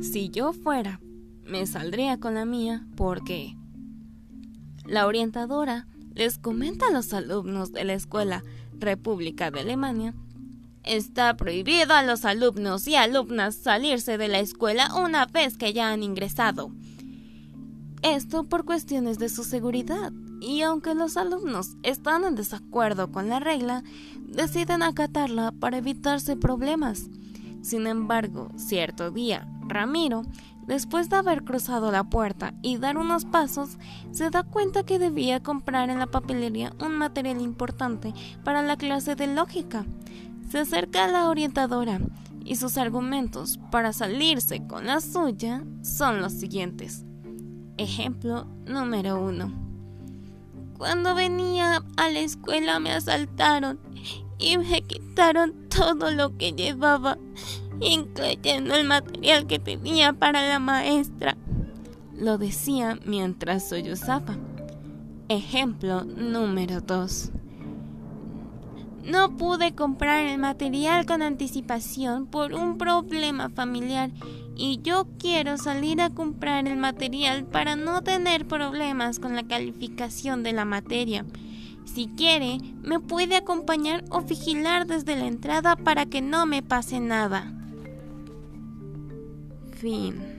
Si yo fuera, me saldría con la mía porque la orientadora les comenta a los alumnos de la escuela República de Alemania Está prohibido a los alumnos y alumnas salirse de la escuela una vez que ya han ingresado. Esto por cuestiones de su seguridad. Y aunque los alumnos están en desacuerdo con la regla, deciden acatarla para evitarse problemas. Sin embargo, cierto día, Ramiro, después de haber cruzado la puerta y dar unos pasos, se da cuenta que debía comprar en la papelería un material importante para la clase de lógica. Se acerca a la orientadora y sus argumentos para salirse con la suya son los siguientes. Ejemplo número uno. Cuando venía a la escuela me asaltaron y me quitaron todo lo que llevaba, incluyendo el material que tenía para la maestra. Lo decía mientras sollozaba. Ejemplo número 2. No pude comprar el material con anticipación por un problema familiar y yo quiero salir a comprar el material para no tener problemas con la calificación de la materia. Si quiere, me puede acompañar o vigilar desde la entrada para que no me pase nada. Fin.